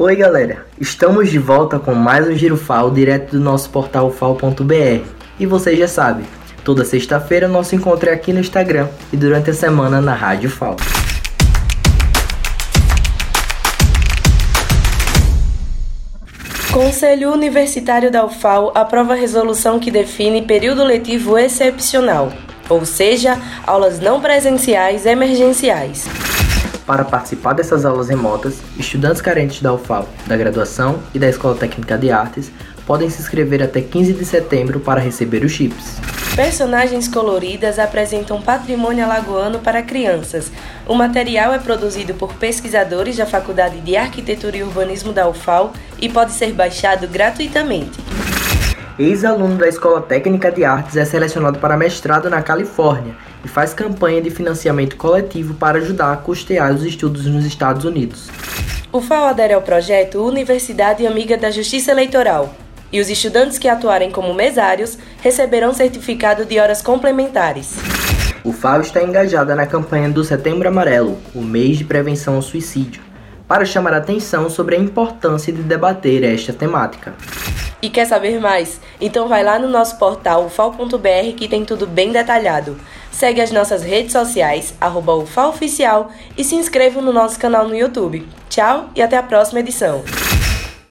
Oi galera, estamos de volta com mais um Giro FAO direto do nosso portal fal.br. E você já sabe, toda sexta-feira nosso encontro é aqui no Instagram e durante a semana na Rádio FAO. Conselho Universitário da UFAL aprova a resolução que define período letivo excepcional, ou seja, aulas não presenciais emergenciais. Para participar dessas aulas remotas, estudantes carentes da UFAL, da graduação e da Escola Técnica de Artes podem se inscrever até 15 de setembro para receber os chips. Personagens coloridas apresentam patrimônio alagoano para crianças. O material é produzido por pesquisadores da Faculdade de Arquitetura e Urbanismo da UFAL e pode ser baixado gratuitamente. Ex-aluno da Escola Técnica de Artes é selecionado para mestrado na Califórnia e faz campanha de financiamento coletivo para ajudar a custear os estudos nos Estados Unidos. O FAO adere ao projeto Universidade Amiga da Justiça Eleitoral, e os estudantes que atuarem como mesários receberão certificado de horas complementares. O FAO está engajada na campanha do Setembro Amarelo, o mês de prevenção ao suicídio, para chamar atenção sobre a importância de debater esta temática. E quer saber mais? Então vai lá no nosso portal ufal.br que tem tudo bem detalhado. Segue as nossas redes sociais, arroba UFAOficial e se inscreva no nosso canal no YouTube. Tchau e até a próxima edição.